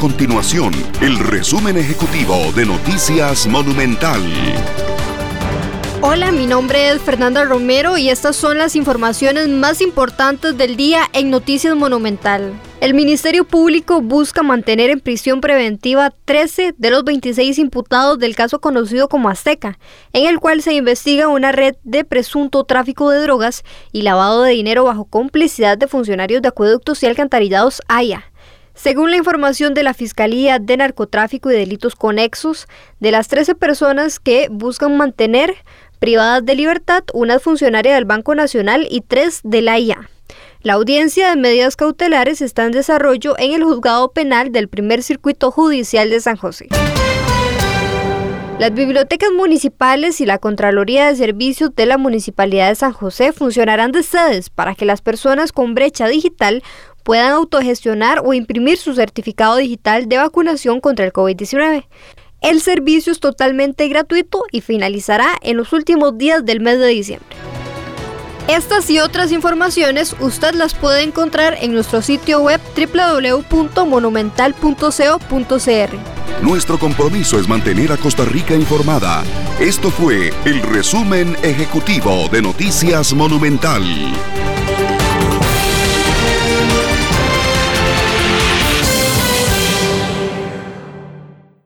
continuación el resumen ejecutivo de Noticias Monumental. Hola, mi nombre es Fernanda Romero y estas son las informaciones más importantes del día en Noticias Monumental. El Ministerio Público busca mantener en prisión preventiva 13 de los 26 imputados del caso conocido como Azteca, en el cual se investiga una red de presunto tráfico de drogas y lavado de dinero bajo complicidad de funcionarios de acueductos y alcantarillados AYA. Según la información de la Fiscalía de Narcotráfico y Delitos Conexos, de las 13 personas que buscan mantener privadas de libertad, una funcionaria del Banco Nacional y tres de la IA. La audiencia de medidas cautelares está en desarrollo en el juzgado penal del primer circuito judicial de San José. Las bibliotecas municipales y la Contraloría de Servicios de la Municipalidad de San José funcionarán de sedes para que las personas con brecha digital puedan autogestionar o imprimir su certificado digital de vacunación contra el COVID-19. El servicio es totalmente gratuito y finalizará en los últimos días del mes de diciembre. Estas y otras informaciones usted las puede encontrar en nuestro sitio web www.monumental.co.cr. Nuestro compromiso es mantener a Costa Rica informada. Esto fue el resumen ejecutivo de Noticias Monumental.